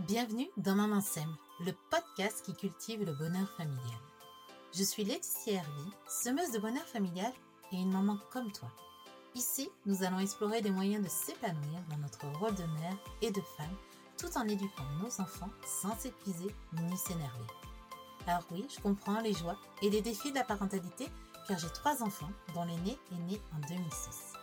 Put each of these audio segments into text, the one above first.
Bienvenue dans Maman Sème, le podcast qui cultive le bonheur familial. Je suis Laetitia Hervy, semeuse de bonheur familial et une maman comme toi. Ici, nous allons explorer des moyens de s'épanouir dans notre rôle de mère et de femme tout en éduquant nos enfants sans s'épuiser ni s'énerver. Alors oui, je comprends les joies et les défis de la parentalité car j'ai trois enfants dont l'aîné est né en 2006.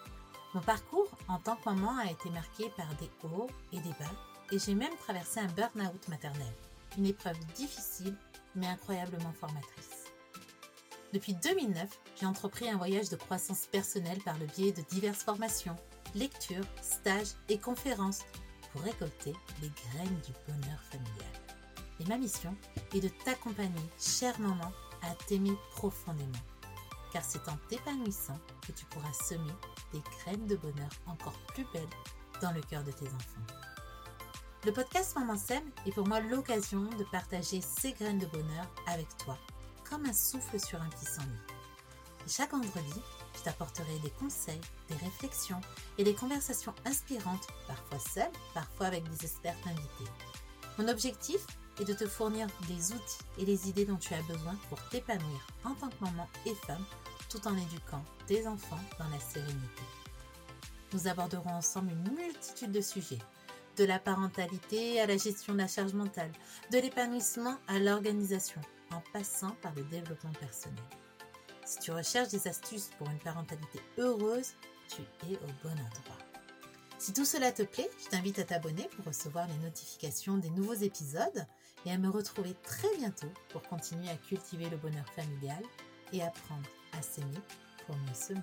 Mon parcours en tant que maman a été marqué par des hauts et des bas et j'ai même traversé un burn-out maternel, une épreuve difficile mais incroyablement formatrice. Depuis 2009, j'ai entrepris un voyage de croissance personnelle par le biais de diverses formations, lectures, stages et conférences pour récolter les graines du bonheur familial. Et ma mission est de t'accompagner, chère maman, à t'aimer profondément. Car c'est en t'épanouissant que tu pourras semer des graines de bonheur encore plus belles dans le cœur de tes enfants. Le podcast Maman Sème est pour moi l'occasion de partager ces graines de bonheur avec toi, comme un souffle sur un pissenlit. chaque vendredi, je t'apporterai des conseils, des réflexions et des conversations inspirantes, parfois seules, parfois avec des experts invités. Mon objectif est de te fournir des outils et les idées dont tu as besoin pour t'épanouir en tant que maman et femme, tout en éduquant tes enfants dans la sérénité. Nous aborderons ensemble une multitude de sujets de la parentalité à la gestion de la charge mentale, de l'épanouissement à l'organisation, en passant par le développement personnel. Si tu recherches des astuces pour une parentalité heureuse, tu es au bon endroit. Si tout cela te plaît, je t'invite à t'abonner pour recevoir les notifications des nouveaux épisodes et à me retrouver très bientôt pour continuer à cultiver le bonheur familial et apprendre à s'aimer pour mieux semer.